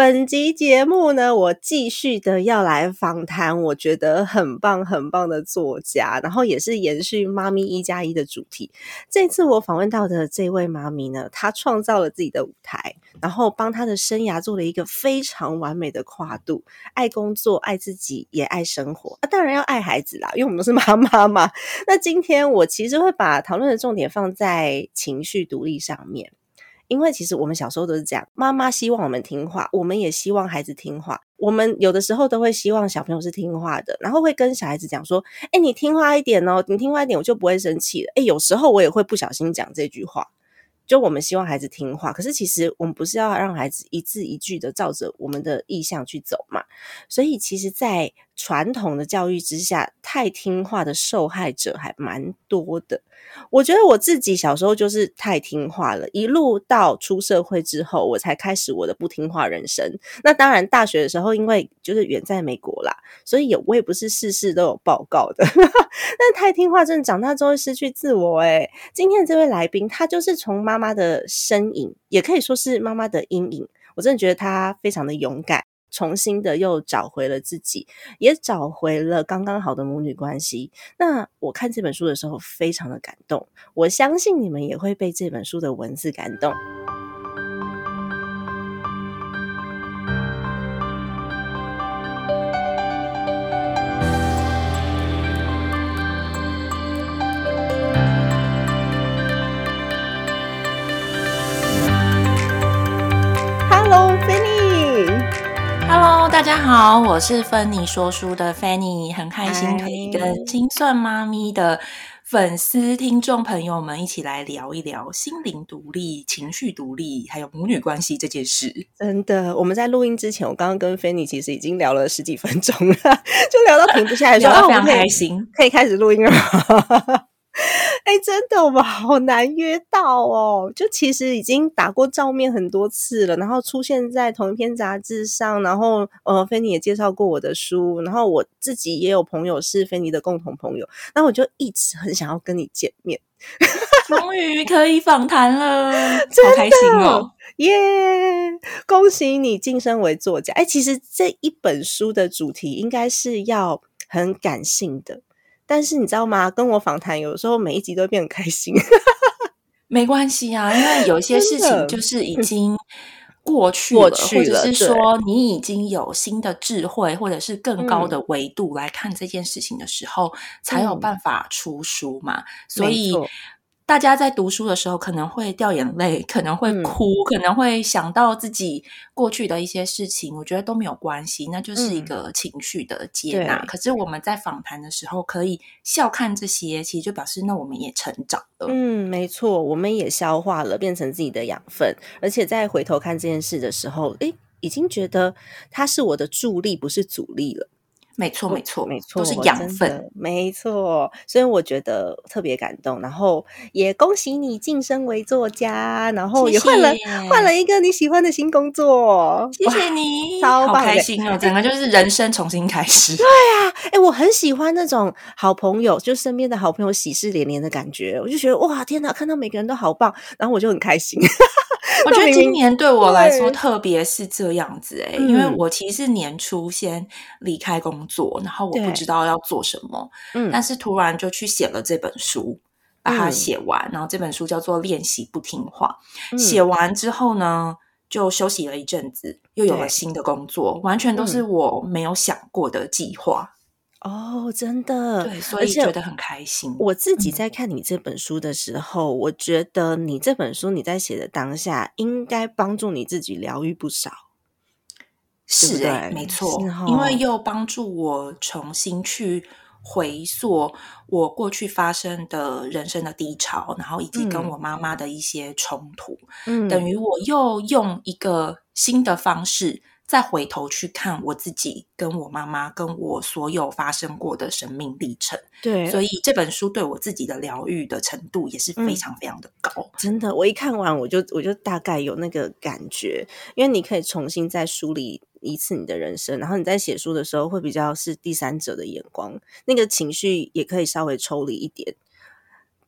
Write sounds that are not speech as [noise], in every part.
本集节目呢，我继续的要来访谈，我觉得很棒很棒的作家，然后也是延续妈咪一加一的主题。这次我访问到的这位妈咪呢，她创造了自己的舞台，然后帮她的生涯做了一个非常完美的跨度，爱工作、爱自己，也爱生活。啊，当然要爱孩子啦，因为我们都是妈妈嘛。那今天我其实会把讨论的重点放在情绪独立上面。因为其实我们小时候都是这样，妈妈希望我们听话，我们也希望孩子听话。我们有的时候都会希望小朋友是听话的，然后会跟小孩子讲说：“哎，你听话一点哦，你听话一点，我就不会生气了。”哎，有时候我也会不小心讲这句话，就我们希望孩子听话，可是其实我们不是要让孩子一字一句的照着我们的意向去走嘛？所以其实，在传统的教育之下，太听话的受害者还蛮多的。我觉得我自己小时候就是太听话了，一路到出社会之后，我才开始我的不听话人生。那当然，大学的时候因为就是远在美国啦，所以也我也不是事事都有报告的。[laughs] 但太听话，真的长大之后会失去自我。诶今天这位来宾，他就是从妈妈的身影，也可以说是妈妈的阴影。我真的觉得他非常的勇敢。重新的又找回了自己，也找回了刚刚好的母女关系。那我看这本书的时候，非常的感动。我相信你们也会被这本书的文字感动。大家好，我是芬妮说书的 Fanny，很开心可以跟精算妈咪的粉丝听众朋友们一起来聊一聊心灵独立、情绪独立，还有母女关系这件事。真的，我们在录音之前，我刚刚跟 Fanny 其实已经聊了十几分钟了，[laughs] 就聊到停不下来，非常开心，可以开始录音了。[laughs] 哎，真的，我们好难约到哦。就其实已经打过照面很多次了，然后出现在同一篇杂志上，然后呃，菲尼也介绍过我的书，然后我自己也有朋友是菲尼的共同朋友，那我就一直很想要跟你见面。[laughs] 终于可以访谈了，好开心哦！耶，恭喜你晋升为作家。哎，其实这一本书的主题应该是要很感性的。但是你知道吗？跟我访谈，有时候每一集都变很开心。[laughs] 没关系啊，因为有些事情就是已经过 [laughs] 去了，或者是说你已经有新的智慧，或者是更高的维度来看这件事情的时候，才有办法出书嘛。所以。大家在读书的时候可能会掉眼泪，可能会哭，可能会想到自己过去的一些事情，我觉得都没有关系，那就是一个情绪的接纳。可是我们在访谈的时候可以笑看这些，其实就表示那我们也成长了。嗯，没错，我们也消化了，变成自己的养分，而且在回头看这件事的时候，诶，已经觉得它是我的助力，不是阻力了。没错，没错，没错，都是养分，没错。所以我觉得特别感动，然后也恭喜你晋升为作家，然后也换了换了一个你喜欢的新工作。谢谢你，好开心哦！整个就是人生重新开始。对啊，哎，我很喜欢那种好朋友，就身边的好朋友喜事连连的感觉，我就觉得哇，天哪，看到每个人都好棒，然后我就很开心。[laughs] 我觉得今年对我来说，特别是这样子哎，因为我其实年初先离开工作，然后我不知道要做什么，嗯，但是突然就去写了这本书，把它写完，然后这本书叫做《练习不听话》。写完之后呢，就休息了一阵子，又有了新的工作，完全都是我没有想过的计划。哦，真的，对，所以觉得很开心。我自己在看你这本书的时候，我觉得你这本书你在写的当下，应该帮助你自己疗愈不少。是哎，没错，因为又帮助我重新去回溯我过去发生的人生的低潮，然后以及跟我妈妈的一些冲突，嗯，等于我又用一个新的方式。再回头去看我自己，跟我妈妈，跟我所有发生过的生命历程，对，所以这本书对我自己的疗愈的程度也是非常非常的高。真的，我一看完，我就我就大概有那个感觉，因为你可以重新再梳理一次你的人生，然后你在写书的时候会比较是第三者的眼光，那个情绪也可以稍微抽离一点。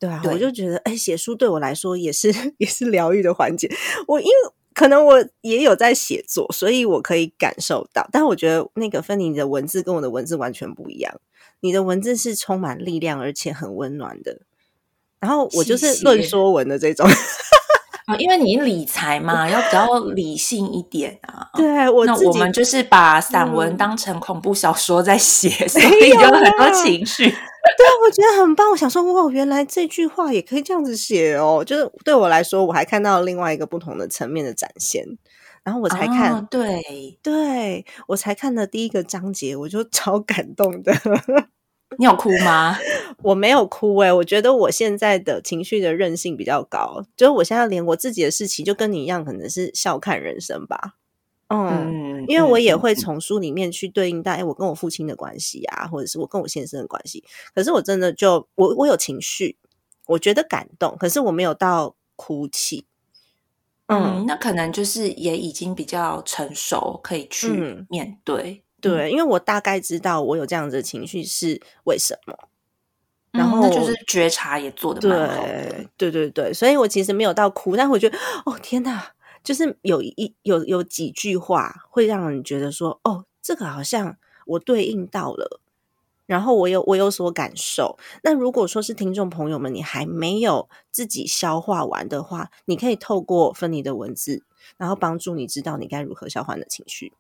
对啊，我就觉得，哎，写书对我来说也是 [laughs] 也是疗愈的环节。我因为。可能我也有在写作，所以我可以感受到。但我觉得那个芬妮的文字跟我的文字完全不一样。你的文字是充满力量，而且很温暖的。然后我就是论说文的这种。啊，因为你理财嘛，要比较理性一点啊。[laughs] 对，我那我们就是把散文当成恐怖小说在写，[laughs] 所以有很多情绪。[laughs] 对啊，我觉得很棒。我想说，哇，原来这句话也可以这样子写哦。就是对我来说，我还看到另外一个不同的层面的展现。然后我才看，对，对我才看的第一个章节，我就超感动的。你有哭吗？[laughs] 我没有哭哎，我觉得我现在的情绪的韧性比较高。就是我现在连我自己的事情，就跟你一样，可能是笑看人生吧。嗯，因为我也会从书里面去对应到，哎，我跟我父亲的关系啊，或者是我跟我先生的关系。可是我真的就我我有情绪，我觉得感动，可是我没有到哭泣。嗯，那可能就是也已经比较成熟，可以去面对。对，因为我大概知道我有这样子的情绪是为什么，然后那就是觉察也做的蛮好的。对对对，所以我其实没有到哭，但我觉得，哦天哪！就是有一有有几句话会让人觉得说，哦，这个好像我对应到了，然后我有我有所感受。那如果说是听众朋友们，你还没有自己消化完的话，你可以透过芬妮的文字，然后帮助你知道你该如何消化你的情绪。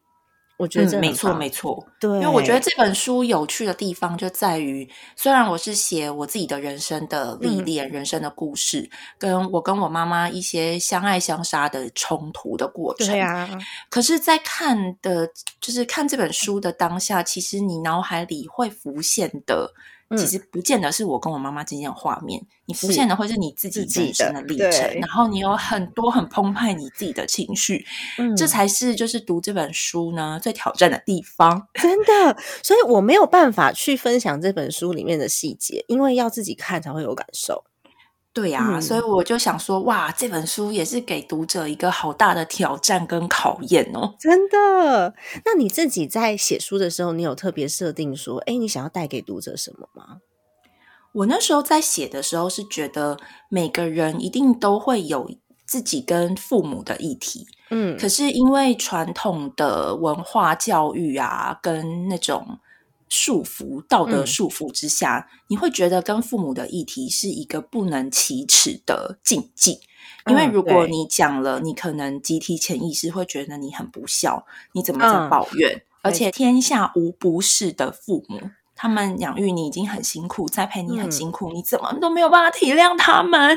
我觉得没错，没错。对，因为我觉得这本书有趣的地方就在于，虽然我是写我自己的人生的历练、人生的故事，跟我跟我妈妈一些相爱相杀的冲突的过程。对啊。可是，在看的，就是看这本书的当下，其实你脑海里会浮现的。其实不见得是我跟我妈妈之间的画面，你浮现的会是你自己人生的历程，然后你有很多很澎湃你自己的情绪，这才是就是读这本书呢最挑战的地方，真的。所以我没有办法去分享这本书里面的细节，因为要自己看才会有感受。对呀，所以我就想说，哇，这本书也是给读者一个好大的挑战跟考验哦，真的。那你自己在写书的时候，你有特别设定说，哎，你想要带给读者什么吗？我那时候在写的时候是觉得，每个人一定都会有自己跟父母的议题，嗯，可是因为传统的文化教育啊，跟那种。束缚道德束缚之下，你会觉得跟父母的议题是一个不能启齿的禁忌，因为如果你讲了，你可能集体潜意识会觉得你很不孝，你怎么在抱怨？而且天下无不是的父母。他们养育你已经很辛苦，栽培你很辛苦，你怎么都没有办法体谅他们？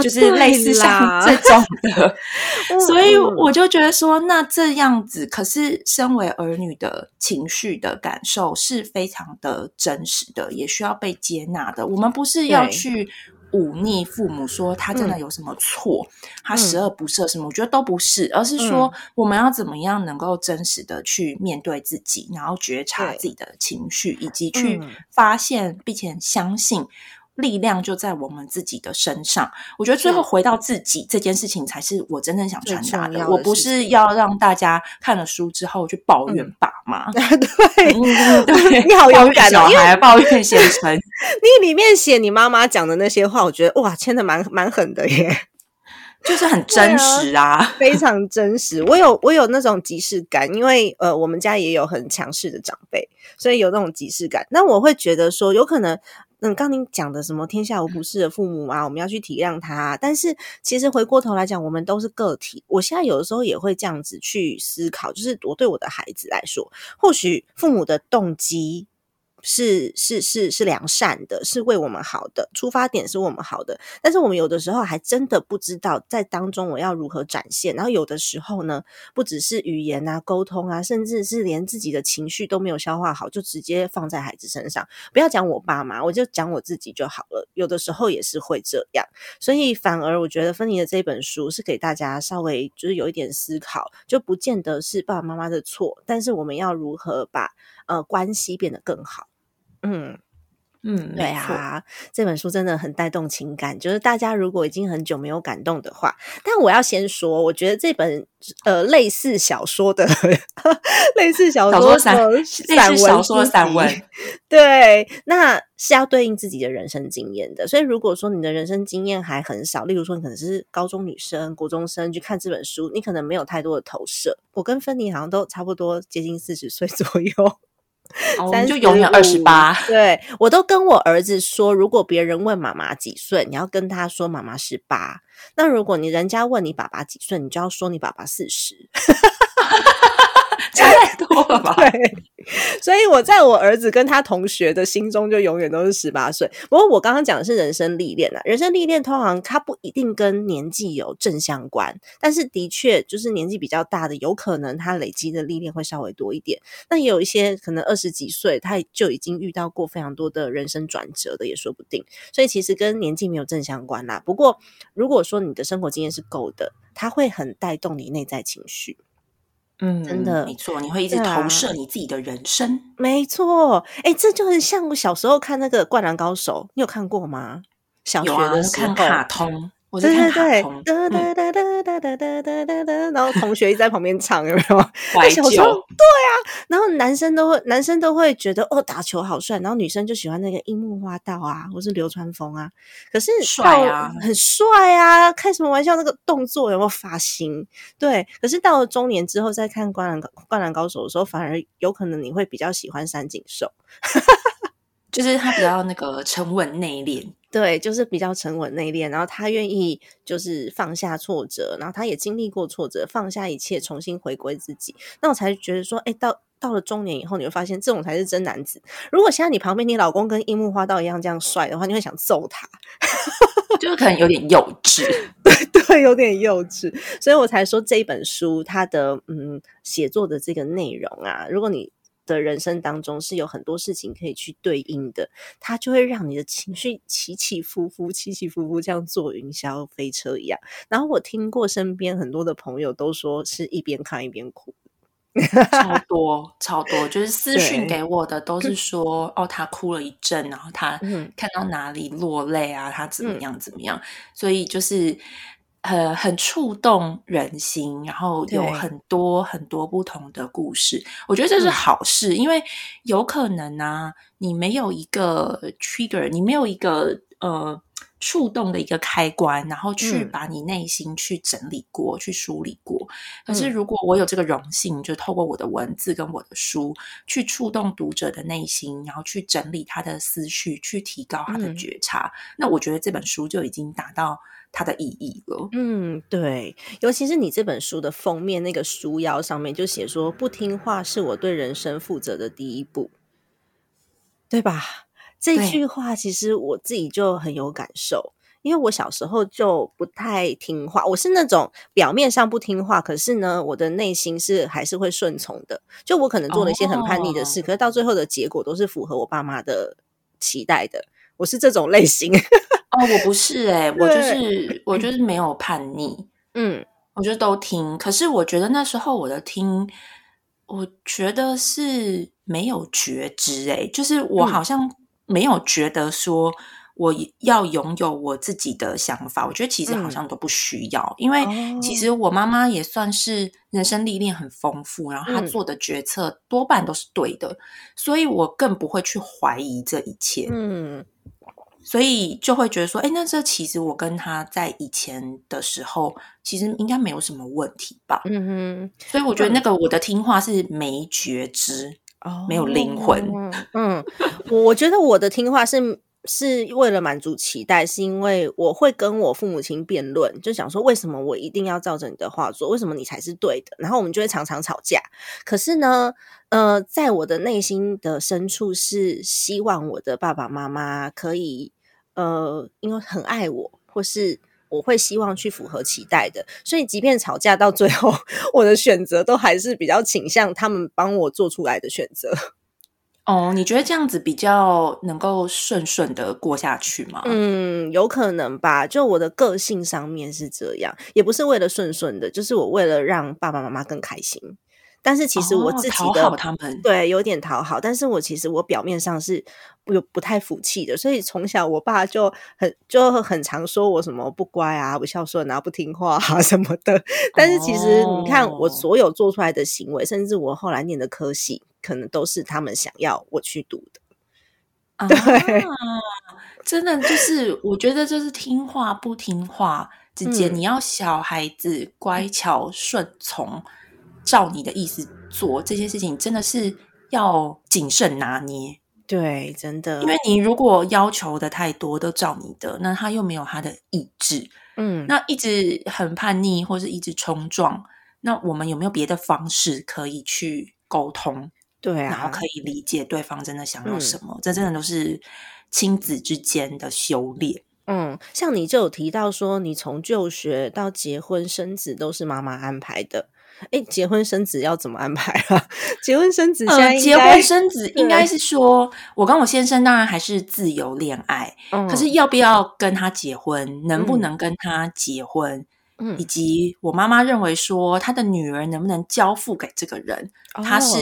就是类似像这种的，[laughs] 所以我就觉得说，那这样子，可是身为儿女的情绪的感受是非常的真实的，也需要被接纳的。我们不是要去。忤逆父母，说他真的有什么错，他十恶不赦什么？我觉得都不是，而是说我们要怎么样能够真实的去面对自己，然后觉察自己的情绪，以及去发现并且相信。力量就在我们自己的身上。我觉得最后回到自己这件事情，才是我真正想传达的。我不是要让大家看了书之后去抱怨爸妈。[laughs] 对，对，你好勇敢，小孩抱怨先生。[laughs] 你里面写你妈妈讲的那些话，我觉得哇，签的蛮蛮狠的耶，[laughs] 就是很真实啊，非常真实。我有我有那种即视感，因为呃，我们家也有很强势的长辈，所以有那种即视感。那我会觉得说，有可能。嗯，刚您讲的什么天下无不是的父母啊，我们要去体谅他。但是其实回过头来讲，我们都是个体。我现在有的时候也会这样子去思考，就是我对我的孩子来说，或许父母的动机是是是是良善的，是为我们好的，出发点是我们好的。但是我们有的时候还真的不知道在当中我要如何展现。然后有的时候呢，不只是语言啊、沟通啊，甚至是连自己的情绪都没有消化好，就直接放在孩子身上。不要讲我爸妈，我就讲我自己就好了。有的时候也是会这样，所以反而我觉得芬妮的这本书是给大家稍微就是有一点思考，就不见得是爸爸妈妈的错，但是我们要如何把呃关系变得更好。嗯嗯，对啊，这本书真的很带动情感。就是大家如果已经很久没有感动的话，但我要先说，我觉得这本呃类似小说的 [laughs] 类似小说散散文说散文，对，那是要对应自己的人生经验的。所以如果说你的人生经验还很少，例如说你可能是高中女生、国中生去看这本书，你可能没有太多的投射。我跟芬妮好像都差不多接近四十岁左右。三就永远二十八。对我都跟我儿子说，如果别人问妈妈几岁，你要跟他说妈妈十八。那如果你人家问你爸爸几岁，你就要说你爸爸四十。[laughs] [laughs] 差太多了吧？[laughs] 对，所以我在我儿子跟他同学的心中，就永远都是十八岁。不过我刚刚讲的是人生历练啊，人生历练通常它不一定跟年纪有正相关，但是的确就是年纪比较大的，有可能他累积的历练会稍微多一点。那也有一些可能二十几岁，他就已经遇到过非常多的人生转折的，也说不定。所以其实跟年纪没有正相关啦。不过如果说你的生活经验是够的，它会很带动你内在情绪。嗯，真的没错，你会一直投射你自己的人生。没错，哎，这就是像我小时候看那个《灌篮高手》，你有看过吗？小学的时候看卡通。对对对，哒哒哒哒哒哒哒哒哒哒，然后同学一直在旁边唱，有没有？怀旧。对啊，然后男生都会，男生都会觉得哦，打球好帅，然后女生就喜欢那个樱木花道啊，或是流川枫啊。可是帅啊，很帅啊，开什么玩笑？那个动作有没有发型？对。可是到了中年之后，再看《灌篮灌篮高手》的时候，反而有可能你会比较喜欢三井寿，[laughs] 就是他比较那个沉稳内敛。对，就是比较沉稳内敛，然后他愿意就是放下挫折，然后他也经历过挫折，放下一切，重新回归自己。那我才觉得说，哎，到到了中年以后，你会发现这种才是真男子。如果现在你旁边你老公跟樱木花道一样这样帅的话，你会想揍他，[laughs] 就是可能有点幼稚，[laughs] 对对，有点幼稚。所以我才说这一本书它的嗯写作的这个内容啊，如果你。的人生当中是有很多事情可以去对应的，它就会让你的情绪起起伏伏、起起伏伏，像坐云霄飞车一样。然后我听过身边很多的朋友都说，是一边看一边哭，超 [laughs] 多超多，就是私讯给我的都是说，哦，他哭了一阵，然后他看到哪里落泪啊，他怎么样怎么样，所以就是。呃，很触动人心，然后有很多很多不同的故事，我觉得这是好事，因为有可能呢，你没有一个 trigger，你没有一个呃触动的一个开关，然后去把你内心去整理过去梳理过。可是如果我有这个荣幸，就透过我的文字跟我的书去触动读者的内心，然后去整理他的思绪，去提高他的觉察，那我觉得这本书就已经达到。它的意义了。嗯，对，尤其是你这本书的封面那个书腰上面就写说：“不听话是我对人生负责的第一步。”对吧？这句话其实我自己就很有感受，因为我小时候就不太听话，我是那种表面上不听话，可是呢，我的内心是还是会顺从的。就我可能做了一些很叛逆的事，可是到最后的结果都是符合我爸妈的期待的。我是这种类型。哦，我不是哎，[laughs] 我就是我就是没有叛逆，嗯，我就都听。可是我觉得那时候我的听，我觉得是没有觉知哎，就是我好像没有觉得说我要拥有我自己的想法。我觉得其实好像都不需要，因为其实我妈妈也算是人生历练很丰富，然后她做的决策多半都是对的，所以我更不会去怀疑这一切，嗯。所以就会觉得说，哎，那这其实我跟她在以前的时候，其实应该没有什么问题吧？嗯哼。所以我觉得那个我的听话是没觉知，哦，没有灵魂。嗯，我觉得我的听话是是为了满足期待，是因为我会跟我父母亲辩论，就想说为什么我一定要照着你的话做，为什么你才是对的？然后我们就会常常吵架。可是呢，呃，在我的内心的深处是希望我的爸爸妈妈可以，呃，因为很爱我，或是我会希望去符合期待的。所以，即便吵架到最后，[laughs] 我的选择都还是比较倾向他们帮我做出来的选择。哦，你觉得这样子比较能够顺顺的过下去吗？嗯，有可能吧。就我的个性上面是这样，也不是为了顺顺的，就是我为了让爸爸妈妈更开心。但是其实我自己的他们。对有点讨好，但是我其实我表面上是有不太服气的，所以从小我爸就很就很常说我什么不乖啊、不孝顺啊、不听话啊什么的。但是其实你看我所有做出来的行为，甚至我后来念的科系。可能都是他们想要我去读的，[laughs] 对，真的就是我觉得就是听话不听话之间，你要小孩子乖巧顺从，照你的意思做这些事情，真的是要谨慎拿捏。对，真的，因为你如果要求的太多，都照你的，那他又没有他的意志，嗯，那一直很叛逆或是一直冲撞，那我们有没有别的方式可以去沟通？对啊，然后可以理解对方真的想要什么，这真的都是亲子之间的修炼。嗯，像你就有提到说，你从就学到结婚生子都是妈妈安排的。哎，结婚生子要怎么安排啊？[laughs] 结婚生子，呃，结婚生子应该是说，我跟我先生当然还是自由恋爱，可是要不要跟他结婚，能不能跟他结婚？以及我妈妈认为说，他的女儿能不能交付给这个人，他是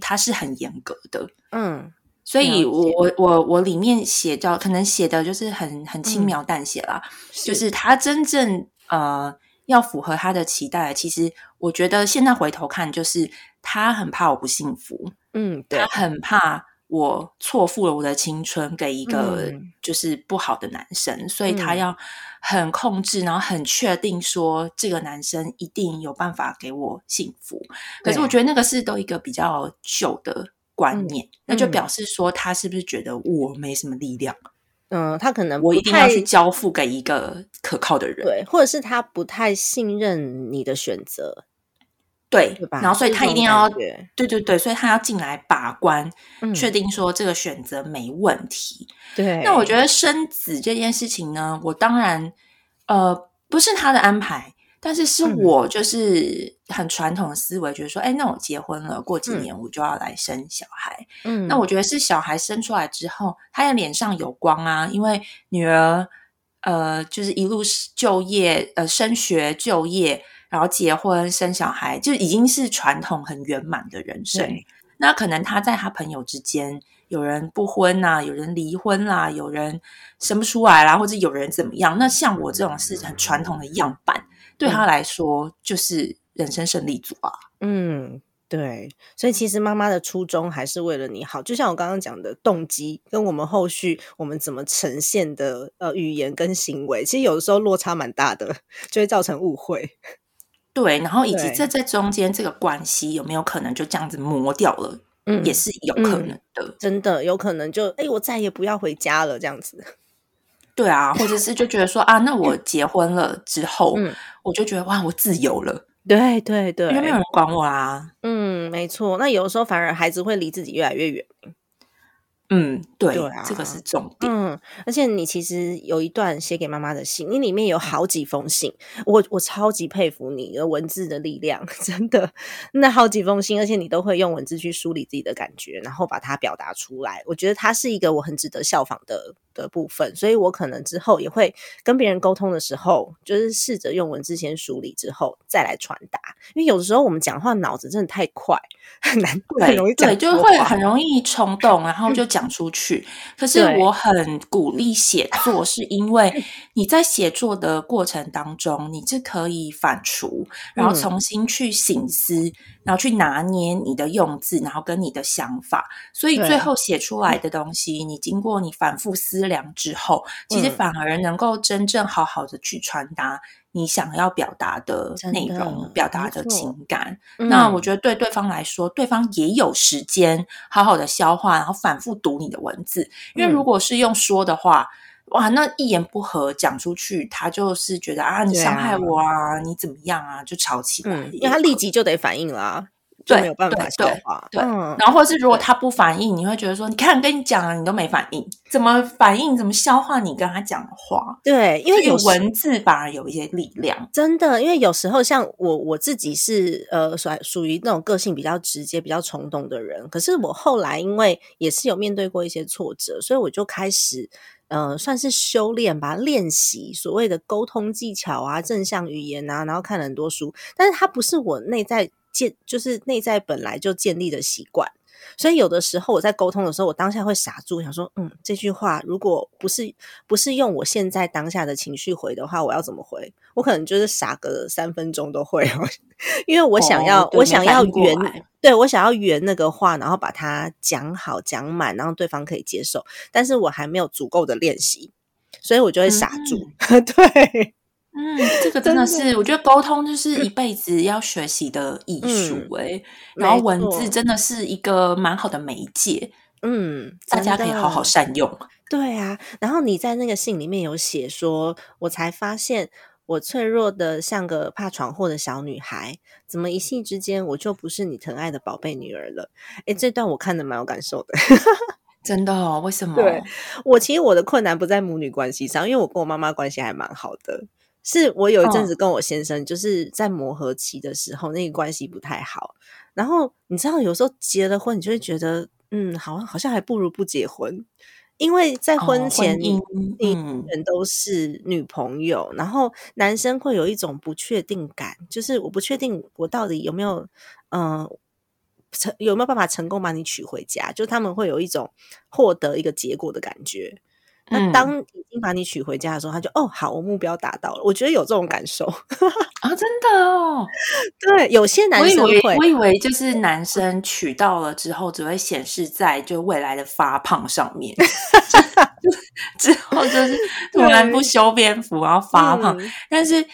他是很严格的。嗯，所以我我我我里面写到，可能写的就是很很轻描淡写啦，就是他真正呃要符合他的期待。其实我觉得现在回头看，就是他很怕我不幸福，嗯，他很怕。我错付了我的青春给一个就是不好的男生，所以他要很控制，然后很确定说这个男生一定有办法给我幸福。可是我觉得那个是都一个比较旧的观念，那就表示说他是不是觉得我没什么力量？嗯，他可能我一定要去交付给一个可靠的人，对，或者是他不太信任你的选择。对，然后所以他一定要，对对对，所以他要进来把关，确定说这个选择没问题。对，那我觉得生子这件事情呢，我当然呃不是他的安排，但是是我就是很传统的思维，觉得说，哎，那我结婚了，过几年我就要来生小孩。嗯，那我觉得是小孩生出来之后，他的脸上有光啊，因为女儿呃就是一路就业呃升学就业。然后结婚生小孩，就已经是传统很圆满的人生。那可能他在他朋友之间，有人不婚呐，有人离婚啦，有人生不出来啦，或者有人怎么样？那像我这种是很传统的样板，对他来说就是人生胜利组啊。嗯，对。所以其实妈妈的初衷还是为了你好，就像我刚刚讲的动机，跟我们后续我们怎么呈现的呃语言跟行为，其实有的时候落差蛮大的，就会造成误会。对，然后以及这在中间这个关系有没有可能就这样子磨掉了？嗯，也是有可能的，真的有可能就哎，我再也不要回家了这样子。[laughs] 对啊，或者是就觉得说啊，那我结婚了之后，我就觉得哇，我自由了。对对对，因为没有人管我啦。嗯，没错。那有的时候反而孩子会离自己越来越远。嗯，对，这个是重点。嗯，而且你其实有一段写给妈妈的信，你里面有好几封信，我我超级佩服你的文字的力量，[laughs] 真的。那好几封信，而且你都会用文字去梳理自己的感觉，然后把它表达出来。我觉得它是一个我很值得效仿的的部分，所以我可能之后也会跟别人沟通的时候，就是试着用文字先梳理之后再来传达。因为有的时候我们讲话脑子真的太快，很难，很容易对，就会很容易冲动，然后就讲。讲出去，可 [laughs] 是我很鼓励写作，是因为你在写作的过程当中，你是可以反刍，然后重新去醒思，然后去拿捏你的用字，然后跟你的想法，所以最后写出来的东西，你经过你反复思思量之后，其实反而能够真正好好的去传达你想要表达的内容、表达的情感。那我觉得对对方来说，对方也有时间好好的消化，然后反复读你的文字。因为如果是用说的话，哇，那一言不合讲出去，他就是觉得啊，你伤害我啊，你怎么样啊，就吵起来。因为他立即就得反应了。就没有办法消化，对，然后或是如果他不反应，你会觉得说，你看跟你讲了，你都没反应，怎么反应？怎么消化你跟他讲的话？对，因为有文字反而有一些力量，真的。因为有时候像我我自己是呃属属于那种个性比较直接、比较冲动的人，可是我后来因为也是有面对过一些挫折，所以我就开始呃算是修炼吧，练习所谓的沟通技巧啊、正向语言啊，然后看了很多书，但是它不是我内在。建就是内在本来就建立的习惯，所以有的时候我在沟通的时候，我当下会傻住，想说，嗯，这句话如果不是不是用我现在当下的情绪回的话，我要怎么回？我可能就是傻个三分钟都会，[laughs] 因为我想要我想要圆，对我想要圆那个话，然后把它讲好讲满，然后对方可以接受，但是我还没有足够的练习，所以我就会傻住，[laughs] 对。嗯，这个真的是，我觉得沟通就是一辈子要学习的艺术哎。然后文字真的是一个蛮好的媒介，嗯，大家可以好好善用。对啊，然后你在那个信里面有写说，我才发现我脆弱的像个怕闯祸的小女孩，怎么一夕之间我就不是你疼爱的宝贝女儿了？哎，这段我看的蛮有感受的，[laughs] 真的哦？为什么？对我其实我的困难不在母女关系上，因为我跟我妈妈关系还蛮好的。是我有一阵子跟我先生就是在磨合期的时候，那个关系不太好。然后你知道，有时候结了婚，你就会觉得，嗯，好像好像还不如不结婚，因为在婚前，你你，人都是女朋友，然后男生会有一种不确定感，就是我不确定我到底有没有，嗯，成有没有办法成功把你娶回家，就他们会有一种获得一个结果的感觉。那当已经把你娶回家的时候，他就哦好，我目标达到了。我觉得有这种感受 [laughs] 啊，真的哦。对，有些男生会，我以为就是男生娶到了之后，只会显示在就未来的发胖上面，[laughs] [laughs] 之后就是突然不修边幅，然后发胖。但是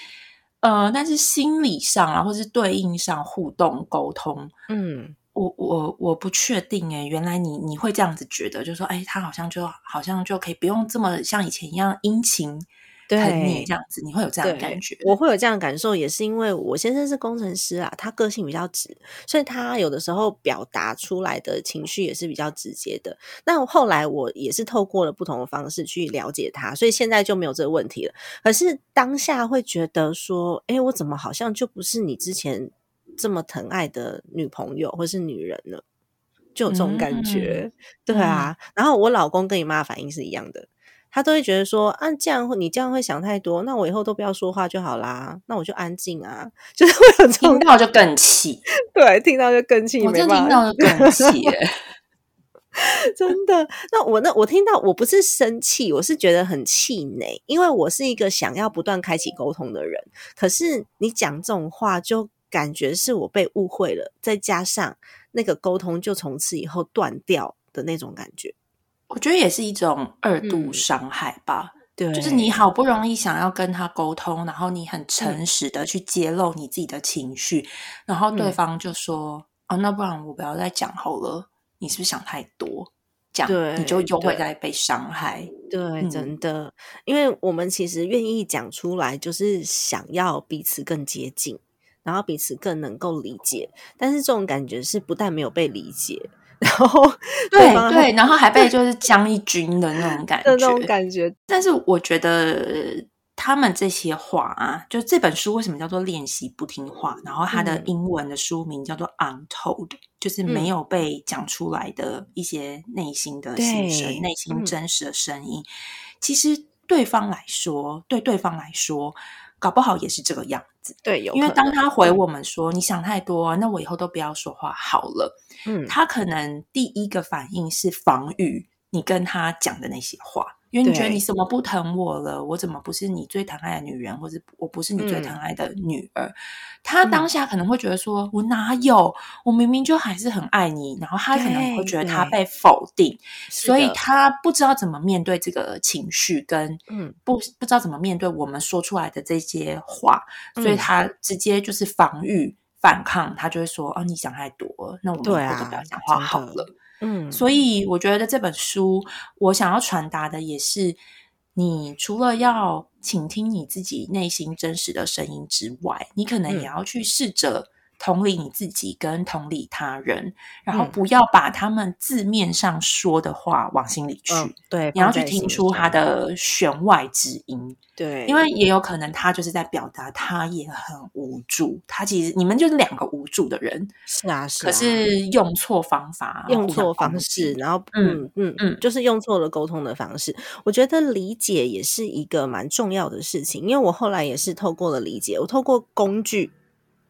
呃，但是心理上啊，或是对应上互动沟通，嗯。我我我不确定哎，原来你你会这样子觉得，就说哎，他好像就好像就可以不用这么像以前一样殷勤疼你这样子，你会有这样的感觉？我会有这样的感受，也是因为我先生是工程师啊，他个性比较直，所以他有的时候表达出来的情绪也是比较直接的。那后来我也是透过了不同的方式去了解他，所以现在就没有这个问题了。可是当下会觉得说，哎，我怎么好像就不是你之前。这么疼爱的女朋友或是女人呢，就有这种感觉，[laughs] 对啊。然后我老公跟你妈反应是一样的，他都会觉得说啊，这样你这样会想太多，那我以后都不要说话就好啦，那我就安静啊，[laughs] 就是会有听到就更气，对，听到就更气，我就听到就更气，[laughs] 真的。那我那我听到我不是生气，我是觉得很气馁，因为我是一个想要不断开启沟通的人，可是你讲这种话就。感觉是我被误会了，再加上那个沟通就从此以后断掉的那种感觉，我觉得也是一种二度伤害吧。对，就是你好不容易想要跟他沟通，然后你很诚实的去揭露你自己的情绪，然后对方就说：“哦，那不然我不要再讲好了。”你是不是想太多？讲你就又会再被伤害。对，真的，因为我们其实愿意讲出来，就是想要彼此更接近。然后彼此更能够理解，但是这种感觉是不但没有被理解，然后对对，然后还被就是将一军的那种感觉，那种感觉。但是我觉得他们这些话啊，就这本书为什么叫做练习不听话？然后它的英文的书名叫做 Untold，就是没有被讲出来的一些内心的心声、内心真实的声音。其实对方来说，对对方来说。搞不好也是这个样子，对，有因为当他回我们说你想太多，那我以后都不要说话好了。嗯，他可能第一个反应是防御你跟他讲的那些话。因为你觉得你什么不疼我了？我怎么不是你最疼爱的女人，或者我不是你最疼爱的女儿？他当下可能会觉得说：“我哪有？我明明就还是很爱你。”然后他可能会觉得他被否定，所以他不知道怎么面对这个情绪，跟嗯不不知道怎么面对我们说出来的这些话，所以他直接就是防御反抗，他就会说：“哦，你想太多，那我们以后都不要讲话好了。”嗯，所以我觉得这本书我想要传达的也是，你除了要倾听你自己内心真实的声音之外，你可能也要去试着。同理你自己，跟同理他人，然后不要把他们字面上说的话往心里去。对，你要去听出他的弦外之音。对，因为也有可能他就是在表达，他也很无助。他其实你们就是两个无助的人。是啊，是啊。可是用错方法，用错方式，然后嗯嗯嗯，就是用错了沟通的方式。我觉得理解也是一个蛮重要的事情，因为我后来也是透过了理解，我透过工具。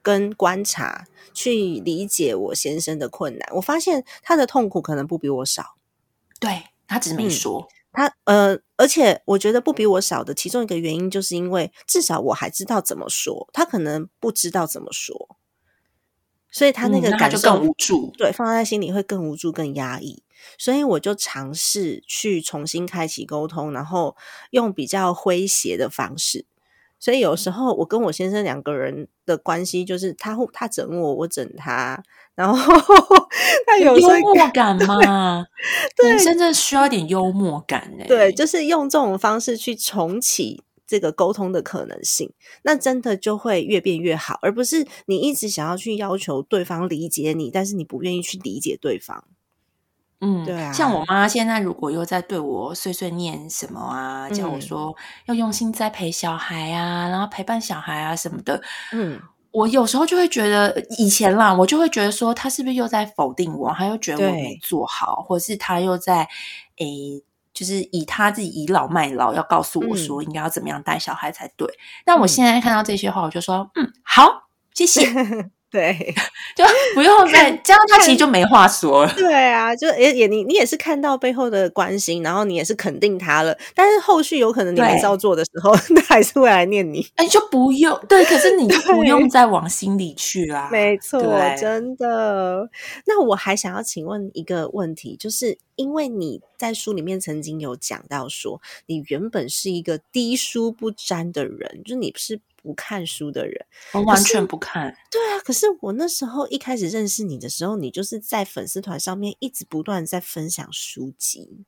跟观察去理解我先生的困难，我发现他的痛苦可能不比我少。对他只是没说，他呃，而且我觉得不比我少的其中一个原因，就是因为至少我还知道怎么说，他可能不知道怎么说，所以他那个感受更无助，对，放在心里会更无助、更压抑。所以我就尝试去重新开启沟通，然后用比较诙谐的方式。所以有时候我跟我先生两个人的关系就是他他整我，我整他，然后 [laughs] 他有幽默感嘛？对，真的需要一点幽默感呢。对，就是用这种方式去重启这个沟通的可能性，那真的就会越变越好，而不是你一直想要去要求对方理解你，但是你不愿意去理解对方。嗯，对啊，像我妈现在如果又在对我碎碎念什么啊，叫我说要用心栽培小孩啊，然后陪伴小孩啊什么的，嗯，我有时候就会觉得以前啦，我就会觉得说她是不是又在否定我，她又觉得我没做好，或是她又在诶，就是以他自己倚老卖老，要告诉我说应该要怎么样带小孩才对。但我现在看到这些话，我就说嗯，好，谢谢。对，就不用再这样，他其实就没话说了。对啊，就也也你你也是看到背后的关心，然后你也是肯定他了，但是后续有可能你没照做的时候，[laughs] 他还是会来念你。哎，就不用对，可是你 [laughs] 就不用再往心里去啦。没错，真的。那我还想要请问一个问题，就是因为你在书里面曾经有讲到说，你原本是一个低书不沾的人，就是你是。不看书的人，我完全不看。对啊，可是我那时候一开始认识你的时候，你就是在粉丝团上面一直不断在分享书籍。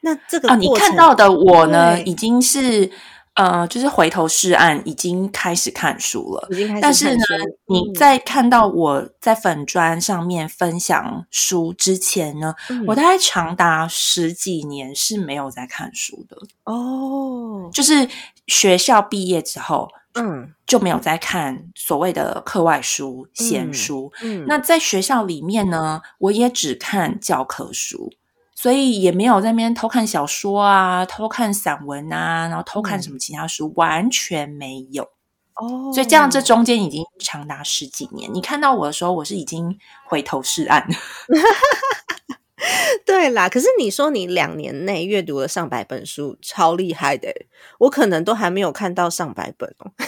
那这个啊，你看到的我呢，已经是。呃，就是回头是岸，已经开始看书了。已经开始但是呢，你在看到我在粉砖上面分享书之前呢，我大概长达十几年是没有在看书的。哦，就是学校毕业之后，嗯，就没有再看所谓的课外书、闲书。嗯，那在学校里面呢，我也只看教科书。所以也没有在那边偷看小说啊，偷看散文啊，然后偷看什么其他书，完全没有哦。所以这样，这中间已经长达十几年。你看到我的时候，我是已经回头是岸。[laughs] [laughs] 对啦，可是你说你两年内阅读了上百本书，超厉害的，我可能都还没有看到上百本哦。[laughs]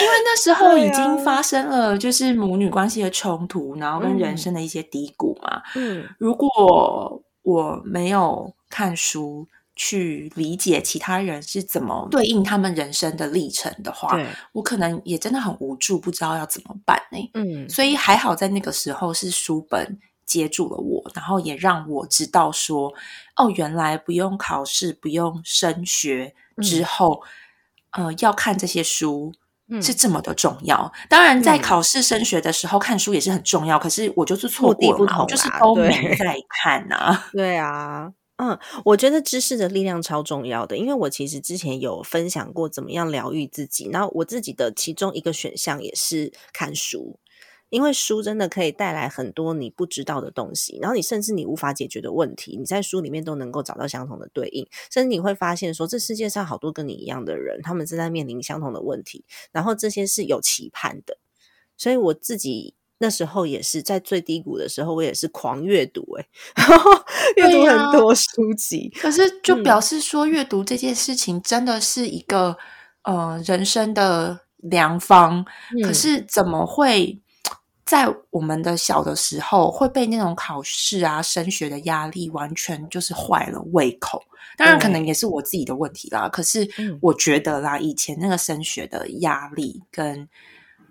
因为那时候已经发生了，就是母女关系的冲突，然后跟人生的一些低谷嘛。嗯，如果我没有看书去理解其他人是怎么对应他们人生的历程的话，我可能也真的很无助，不知道要怎么办呢。嗯，所以还好在那个时候是书本接住了我，然后也让我知道说，哦，原来不用考试，不用升学之后，呃，要看这些书。是这么的重要。当然，在考试升学的时候看书也是很重要。可是我就是错过了嘛，就是都没在看呐。[laughs] 对啊，嗯，我觉得知识的力量超重要的。因为我其实之前有分享过怎么样疗愈自己，然后我自己的其中一个选项也是看书。因为书真的可以带来很多你不知道的东西，然后你甚至你无法解决的问题，你在书里面都能够找到相同的对应，甚至你会发现说，这世界上好多跟你一样的人，他们正在面临相同的问题，然后这些是有期盼的。所以我自己那时候也是在最低谷的时候，我也是狂阅读，哎，阅读很多书籍。可是就表示说，阅读这件事情真的是一个呃人生的良方。可是怎么会在我们的小的时候会被那种考试啊、升学的压力完全就是坏了胃口？当然，可能也是我自己的问题啦。可是我觉得啦，以前那个升学的压力跟。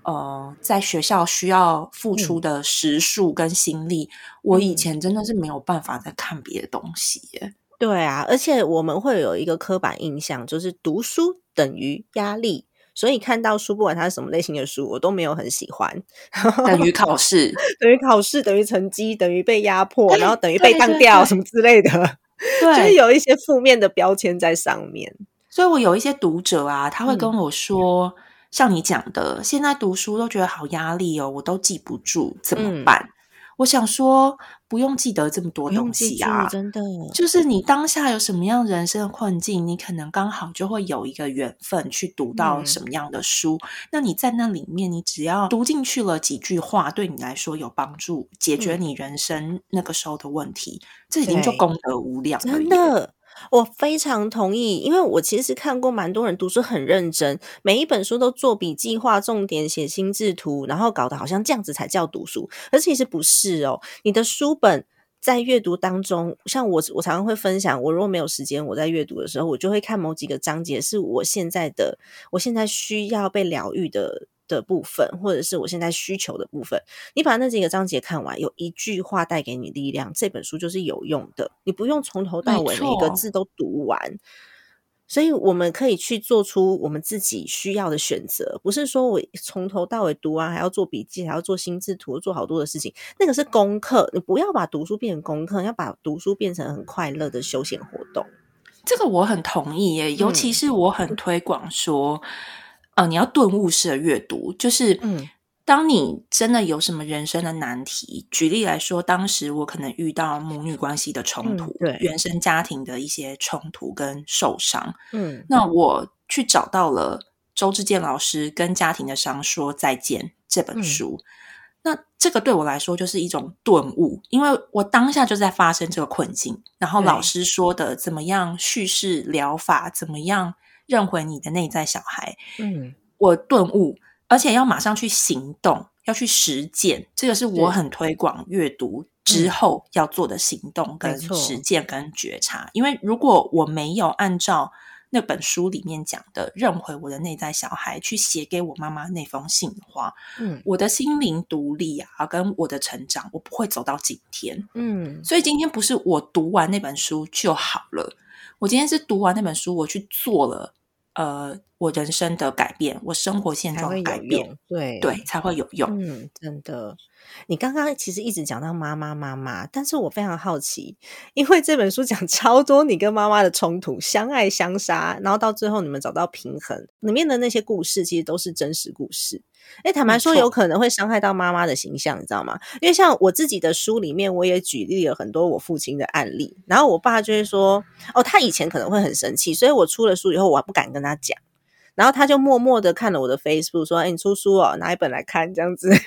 呃，在学校需要付出的时数跟心力，我以前真的是没有办法再看别的东西耶。对啊，而且我们会有一个刻板印象，就是读书等于压力，所以看到书，不管它是什么类型的书，我都没有很喜欢。[laughs] 等于考试，等于考试，等于成绩，等于被压迫，然后等于被当掉什么之类的，[laughs] 就是有一些负面的标签在上面。所以我有一些读者啊，他会跟我说。像你讲的，现在读书都觉得好压力哦，我都记不住，怎么办？我想说，不用记得这么多东西啊，真的，就是你当下有什么样人生的困境，你可能刚好就会有一个缘分去读到什么样的书。那你在那里面，你只要读进去了几句话，对你来说有帮助，解决你人生那个时候的问题，这已经就功德无量，真的。我非常同意，因为我其实看过蛮多人读书很认真，每一本书都做笔记、画重点、写心智图，然后搞得好像这样子才叫读书，而其实不是哦。你的书本在阅读当中，像我，我常常会分享，我如果没有时间，我在阅读的时候，我就会看某几个章节，是我现在的，我现在需要被疗愈的。的部分，或者是我现在需求的部分，你把那几个章节看完，有一句话带给你力量，这本书就是有用的。你不用从头到尾每一个字都读完，所以我们可以去做出我们自己需要的选择。不是说我从头到尾读完，还要做笔记，还要做心智图，做好多的事情，那个是功课。你不要把读书变成功课，要把读书变成很快乐的休闲活动。这个我很同意耶，尤其是我很推广说。呃，你要顿悟式的阅读，就是，嗯，当你真的有什么人生的难题，举例来说，当时我可能遇到母女关系的冲突，对，原生家庭的一些冲突跟受伤，嗯，那我去找到了周志健老师《跟家庭的伤说再见》这本书，那这个对我来说就是一种顿悟，因为我当下就在发生这个困境，然后老师说的怎么样叙事疗法，怎么样。认回你的内在小孩，嗯，我顿悟，而且要马上去行动，要去实践，这个是我很推广阅读之后要做的行动跟实践跟觉察。因为如果我没有按照那本书里面讲的认回我的内在小孩去写给我妈妈那封信的话，嗯，我的心灵独立啊，跟我的成长，我不会走到今天，嗯，所以今天不是我读完那本书就好了，我今天是读完那本书，我去做了。呃，我人生的改变，我生活现状改变，对对，才会有用。嗯，真的。你刚刚其实一直讲到妈妈妈妈，但是我非常好奇，因为这本书讲 [laughs] 超多你跟妈妈的冲突，相爱相杀，然后到最后你们找到平衡，里面的那些故事其实都是真实故事。哎，坦白说，有可能会伤害到妈妈的形象，你知道吗？因为像我自己的书里面，我也举例了很多我父亲的案例，然后我爸就会说：“哦，他以前可能会很生气，所以我出了书以后，我还不敢跟他讲，然后他就默默的看了我的 Facebook，说：‘哎，你出书哦，拿一本来看，这样子。[laughs] ’”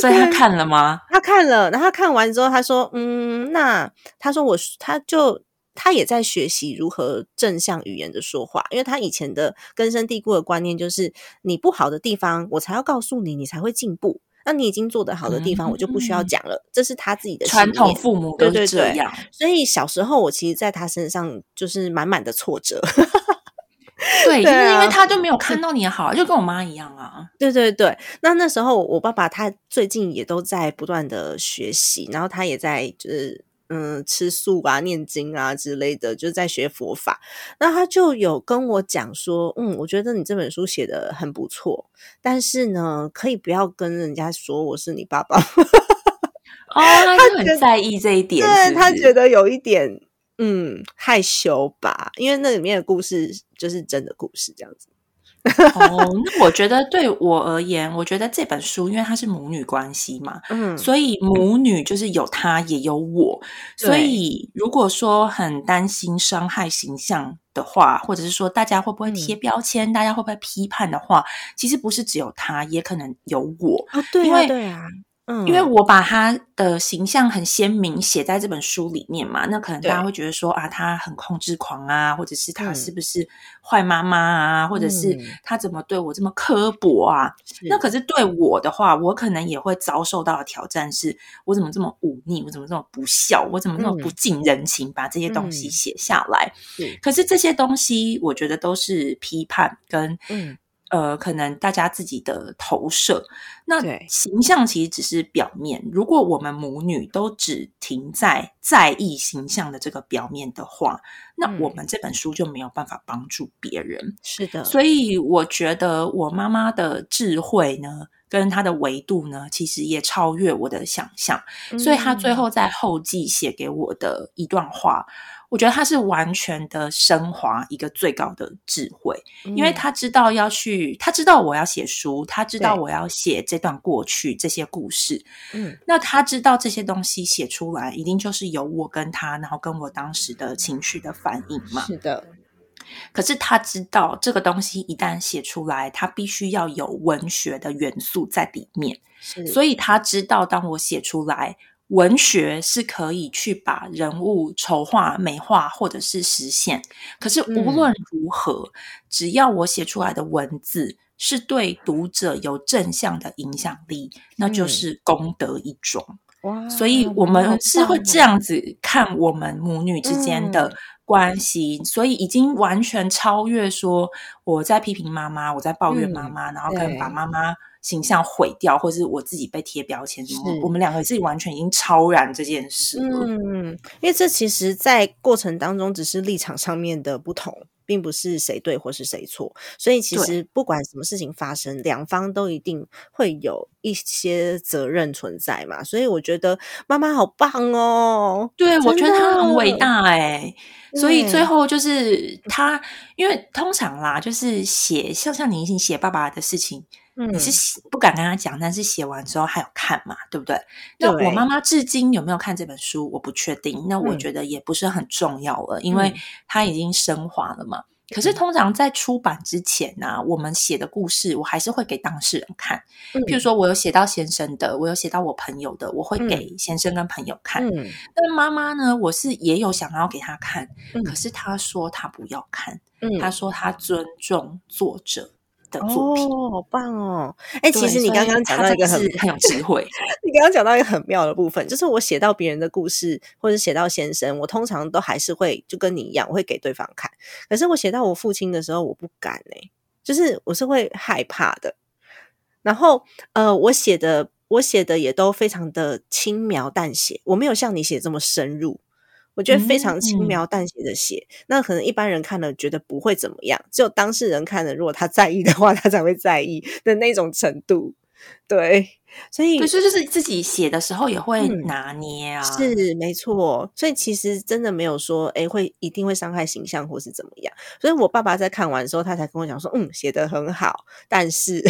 所以他看了吗？[laughs] 他看了，然后他看完之后，他说：“嗯，那他说我，他就他也在学习如何正向语言的说话，因为他以前的根深蒂固的观念就是，你不好的地方我才要告诉你，你才会进步。那你已经做得好的地方，我就不需要讲了。这是他自己的传统，父母都是这样。所以小时候，我其实在他身上就是满满的挫折。”对，就是因为他就没有看到你好，就跟我妈一样啊。对对对，那那时候我爸爸他最近也都在不断的学习，然后他也在就是嗯吃素啊、念经啊之类的，就是在学佛法。那他就有跟我讲说，嗯，我觉得你这本书写的很不错，但是呢，可以不要跟人家说我是你爸爸。哦，[laughs] 他就很在意这一点，对他觉得有一点。嗯，害羞吧，因为那里面的故事就是真的故事，这样子。哦，那我觉得对我而言，我觉得这本书因为它是母女关系嘛，嗯，所以母女就是有她也有我，所以如果说很担心伤害形象的话，或者是说大家会不会贴标签，大家会不会批判的话，其实不是只有她，也可能有我啊，对啊，对啊。嗯，因为我把他的形象很鲜明写在这本书里面嘛，那可能大家会觉得说啊，他很控制狂啊，或者是他是不是坏妈妈啊，或者是他怎么对我这么刻薄啊？那可是对我的话，我可能也会遭受到的挑战是，我怎么这么忤逆，我怎么这么不孝，我怎么这么不近人情，把这些东西写下来？可是这些东西，我觉得都是批判跟嗯。呃，可能大家自己的投射，那形象其实只是表面。如果我们母女都只停在在意形象的这个表面的话，那我们这本书就没有办法帮助别人。是的，所以我觉得我妈妈的智慧呢，跟她的维度呢，其实也超越我的想象。所以她最后在后记写给我的一段话。我觉得他是完全的升华一个最高的智慧，因为他知道要去，他知道我要写书，他知道我要写这段过去这些故事，嗯，那他知道这些东西写出来，一定就是有我跟他，然后跟我当时的情绪的反应嘛。是的，可是他知道这个东西一旦写出来，他必须要有文学的元素在里面，所以他知道当我写出来。文学是可以去把人物筹划、美化，或者是实现。可是无论如何，只要我写出来的文字是对读者有正向的影响力，那就是功德一桩。哇！所以我们是会这样子看我们母女之间的关系，所以已经完全超越说我在批评妈妈，我在抱怨妈妈，然后跟把妈妈。形象毁掉，或者是我自己被贴标签，什么？我们两个自己完全已经超然这件事了。嗯，因为这其实，在过程当中只是立场上面的不同，并不是谁对或是谁错。所以其实不管什么事情发生，两方都一定会有一些责任存在嘛。所以我觉得妈妈好棒哦，对我觉得她很伟大哎。所以最后就是她，因为通常啦，就是写像像你已经写爸爸的事情。你是不敢跟他讲，但是写完之后还有看嘛，对不对？那我妈妈至今有没有看这本书，我不确定。那我觉得也不是很重要了，因为它已经升华了嘛。可是通常在出版之前呢，我们写的故事，我还是会给当事人看。譬如说我有写到先生的，我有写到我朋友的，我会给先生跟朋友看。嗯但妈妈呢，我是也有想要给他看，可是他说他不要看，他说他尊重作者。的作品，好棒哦！哎，其实你刚刚讲到一个很很有智慧，[laughs] 你刚刚讲到一个很妙的部分，就是我写到别人的故事，或者写到先生，我通常都还是会就跟你一样，我会给对方看。可是我写到我父亲的时候，我不敢哎，就是我是会害怕的。然后呃，我写的我写的也都非常的轻描淡写，我没有像你写这么深入。我觉得非常轻描淡写的写，那可能一般人看了觉得不会怎么样，只有当事人看了，如果他在意的话，他才会在意的那种程度。对，所以，所以就是自己写的时候也会拿捏啊，是没错。所以其实真的没有说，哎，会一定会伤害形象或是怎么样。所以我爸爸在看完的时候，他才跟我讲说，嗯，写的很好，但是，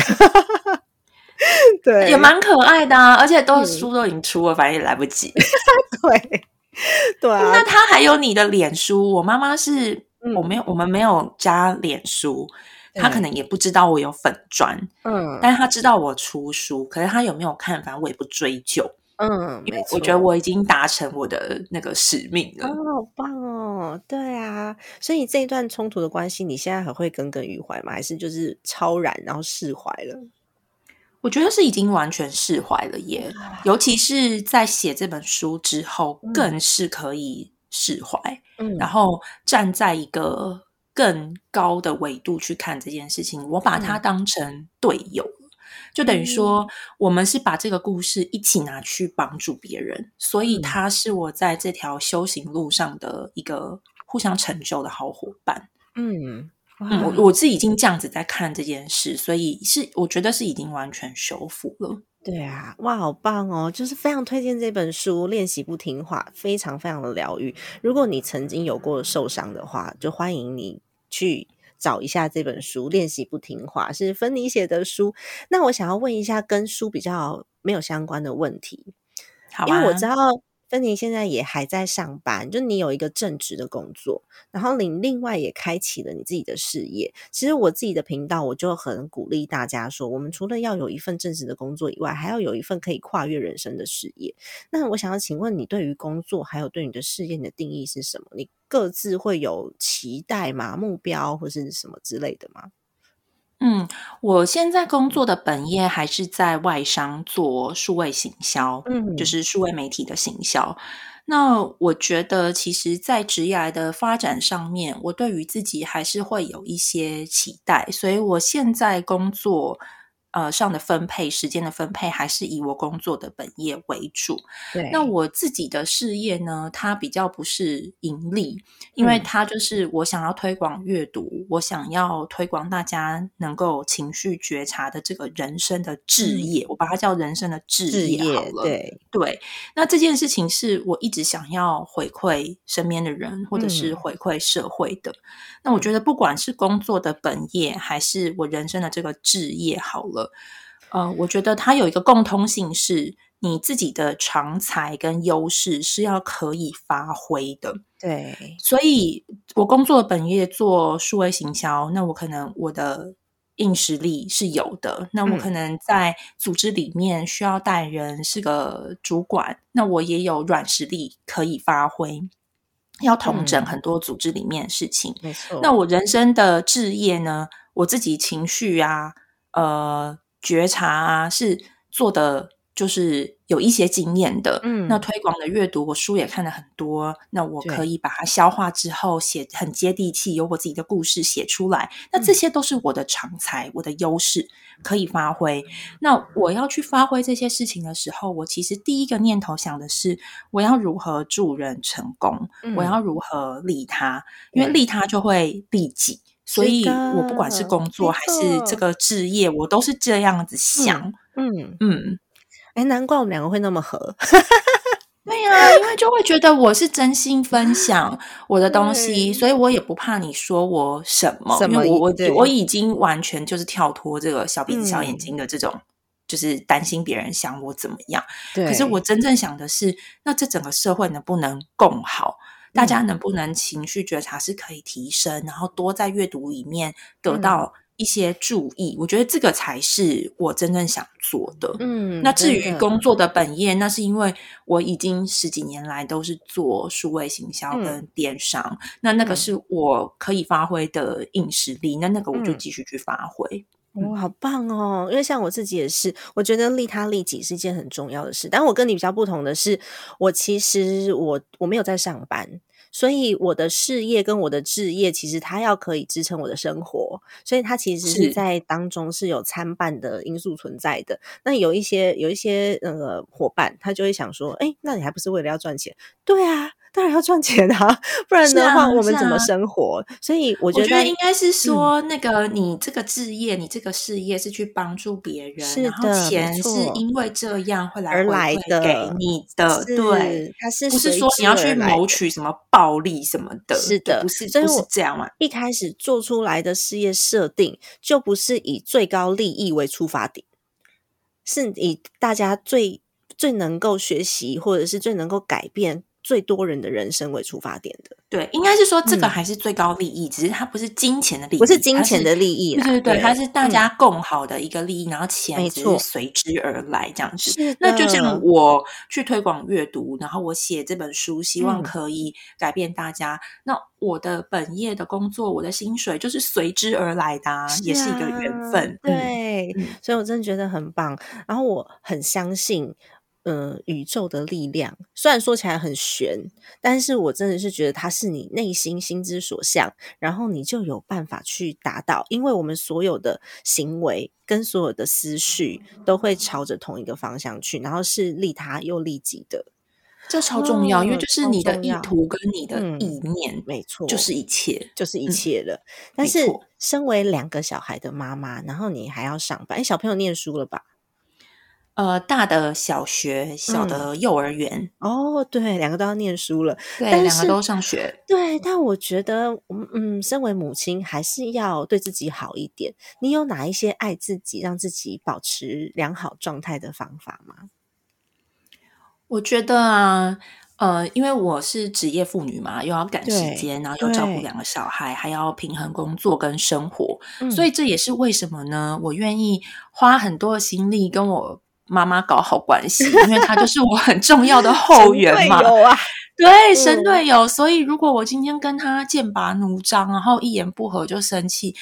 对，也蛮可爱的啊，而且都书都已经出了，反正也来不及。[laughs] 对。[laughs] 对啊，那他还有你的脸书。我妈妈是，我没有，我们没有加脸书，他可能也不知道我有粉砖，嗯，但是他知道我出书，可是他有没有看，反正我也不追究，嗯，没错，我觉得我已经达成我的那个使命了，好棒哦，对啊，所以这一段冲突的关系，你现在还会耿耿于怀吗？还是就是超然然后释怀了？我觉得是已经完全释怀了耶，尤其是在写这本书之后，更是可以释怀。嗯，然后站在一个更高的维度去看这件事情，我把它当成队友就等于说我们是把这个故事一起拿去帮助别人，所以他是我在这条修行路上的一个互相成就的好伙伴。嗯。嗯，我我是已经这样子在看这件事，所以是我觉得是已经完全修复了。对啊，哇，好棒哦！就是非常推荐这本书《练习不听话》，非常非常的疗愈。如果你曾经有过受伤的话，就欢迎你去找一下这本书，练习不听话是芬妮写的书。那我想要问一下跟书比较没有相关的问题，好，因为我知道。芬妮现在也还在上班，就你有一个正职的工作，然后你另外也开启了你自己的事业。其实我自己的频道，我就很鼓励大家说，我们除了要有一份正职的工作以外，还要有一份可以跨越人生的事业。那我想要请问你，对于工作还有对你的事业的定义是什么？你各自会有期待吗？目标或是什么之类的吗？嗯，我现在工作的本业还是在外商做数位行销，嗯，就是数位媒体的行销。那我觉得，其实，在职业的发展上面，我对于自己还是会有一些期待，所以我现在工作。呃，上的分配时间的分配还是以我工作的本业为主。对，那我自己的事业呢，它比较不是盈利，因为它就是我想要推广阅读，我想要推广大家能够情绪觉察的这个人生的置业，我把它叫人生的置业好了。对对，那这件事情是我一直想要回馈身边的人，或者是回馈社会的。那我觉得，不管是工作的本业，还是我人生的这个置业，好了。呃，我觉得它有一个共通性，是你自己的长才跟优势是要可以发挥的。对，所以我工作本业做数位行销，那我可能我的硬实力是有的。那我可能在组织里面需要带人，是个主管，那我也有软实力可以发挥，要统整很多组织里面的事情。没错。那我人生的置业呢？我自己情绪啊。呃，觉察啊，是做的就是有一些经验的。嗯，那推广的阅读，我书也看了很多。那我可以把它消化之后，写很接地气，有我自己的故事写出来。那这些都是我的长才，我的优势可以发挥。那我要去发挥这些事情的时候，我其实第一个念头想的是，我要如何助人成功？我要如何利他？因为利他就会利己。所以，我不管是工作还是这个置业，我都是这样子想。嗯嗯，哎，难怪我们两个会那么合。[laughs] 对呀，因为就会觉得我是真心分享我的东西，所以我也不怕你说我什么，因为我我我已经完全就是跳脱这个小鼻子小眼睛的这种，就是担心别人想我怎么样。可是我真正想的是，那这整个社会能不能共好？大家能不能情绪觉察是可以提升，然后多在阅读里面得到一些注意，我觉得这个才是我真正想做的。嗯，那至于工作的本业，那是因为我已经十几年来都是做数位行销跟电商，那那个是我可以发挥的硬实力，那那个我就继续去发挥。哦，好棒哦！因为像我自己也是，我觉得利他利己是一件很重要的事。但我跟你比较不同的是，我其实我我没有在上班，所以我的事业跟我的置业，其实它要可以支撑我的生活，所以它其实是在当中是有参半的因素存在的。那有一些有一些那个伙伴，他就会想说：“哎，那你还不是为了要赚钱？”对啊。[laughs] 当然要赚钱啊，不然的话我们怎么生活？所以我觉得应该是说，那个你这个置业，你这个事业是去帮助别人，然后钱是因为这样会来而来的给你的，对，它是不是说你要去谋取什么暴利什么的？是的，不是，不是这样嘛？一开始做出来的事业设定就不是以最高利益为出发点，是以大家最最能够学习，或者是最能够改变。最多人的人生为出发点的，对，应该是说这个还是最高利益，只是它不是金钱的利益，不是金钱的利益，对对对，它是大家共好的一个利益，然后钱只是随之而来这样子。那就像我去推广阅读，然后我写这本书，希望可以改变大家。那我的本业的工作，我的薪水就是随之而来的，也是一个缘分。对，所以我真的觉得很棒。然后我很相信。嗯，宇宙的力量虽然说起来很玄，但是我真的是觉得它是你内心心之所向，然后你就有办法去达到。因为我们所有的行为跟所有的思绪都会朝着同一个方向去，然后是利他又利己的，这超重要。因为就是你的意图跟你的意念，没错，就是一切，就是一切了。但是身为两个小孩的妈妈，然后你还要上班，哎，小朋友念书了吧？呃，大的小学，小的幼儿园。哦，对，两个都要念书了，对，两个都上学。对，但我觉得，嗯，身为母亲还是要对自己好一点。你有哪一些爱自己、让自己保持良好状态的方法吗？我觉得啊。呃，因为我是职业妇女嘛，又要赶时间，然后又照顾两个小孩，还要平衡工作跟生活，所以这也是为什么呢？我愿意花很多的心力跟我妈妈搞好关系，因为她就是我很重要的后 [laughs] 援嘛。对，神队友。所以，如果我今天跟他剑拔弩张，然后一言不合就生气，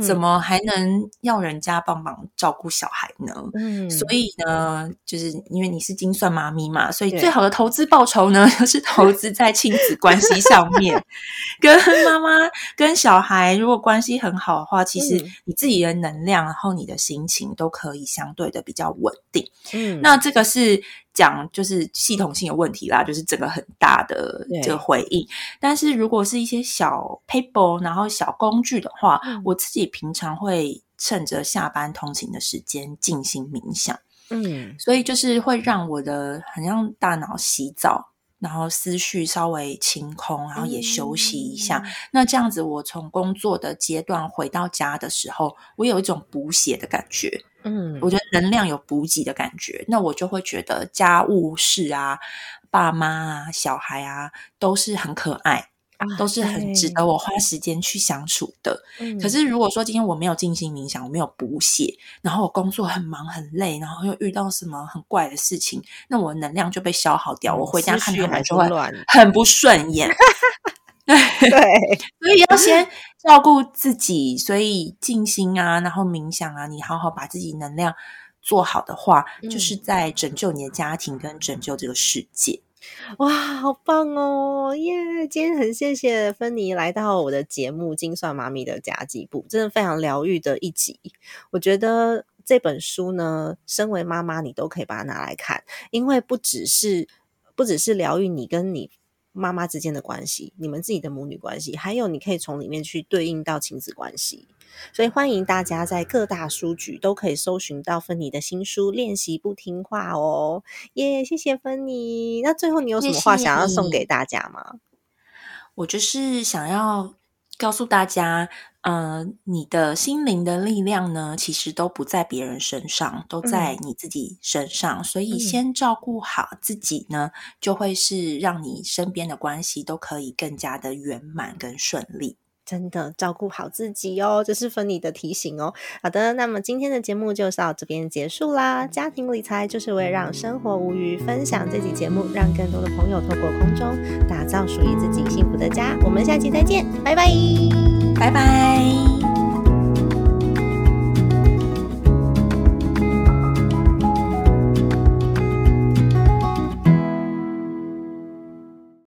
怎么还能要人家帮忙照顾小孩呢？嗯，所以呢，就是因为你是精算妈咪嘛，所以最好的投资报酬呢，[laughs] 就是投资在亲子关系上面。[laughs] 跟妈妈、跟小孩，如果关系很好的话，其实你自己的能量，然后你的心情都可以相对的比较稳定。嗯，那这个是。讲就是系统性的问题啦，就是整个很大的这个回应。但是如果是一些小 paper，然后小工具的话，我自己平常会趁着下班通勤的时间进行冥想。嗯，所以就是会让我的很像大脑洗澡，然后思绪稍微清空，然后也休息一下。那这样子，我从工作的阶段回到家的时候，我有一种补血的感觉。嗯，我觉得能量有补给的感觉，那我就会觉得家务事啊、爸妈啊、小孩啊都是很可爱，都是很值得我花时间去相处的。可是如果说今天我没有静心冥想，我没有补血，然后我工作很忙很累，然后又遇到什么很怪的事情，那我能量就被消耗掉。我回家看他们就会很不顺眼。对 [laughs] 对，所以要先照顾自己，所以静心啊，然后冥想啊，你好好把自己能量做好的话，就是在拯救你的家庭跟拯救这个世界。哇，好棒哦！耶，今天很谢谢芬妮来到我的节目《精算妈咪的家计部》，真的非常疗愈的一集。我觉得这本书呢，身为妈妈你都可以把它拿来看，因为不只是不只是疗愈你跟你。妈妈之间的关系，你们自己的母女关系，还有你可以从里面去对应到亲子关系，所以欢迎大家在各大书局都可以搜寻到芬妮的新书《练习不听话》哦。耶，谢谢芬妮。那最后你有什么话想要送给大家吗？我就是想要告诉大家。呃，你的心灵的力量呢，其实都不在别人身上，都在你自己身上。所以，先照顾好自己呢，就会是让你身边的关系都可以更加的圆满跟顺利。真的照顾好自己哦，这是芬妮的提醒哦。好的，那么今天的节目就到这边结束啦。家庭理财就是为了让生活无余，分享这期节目，让更多的朋友透过空中打造属于自己幸福的家。我们下期再见，拜拜，拜拜。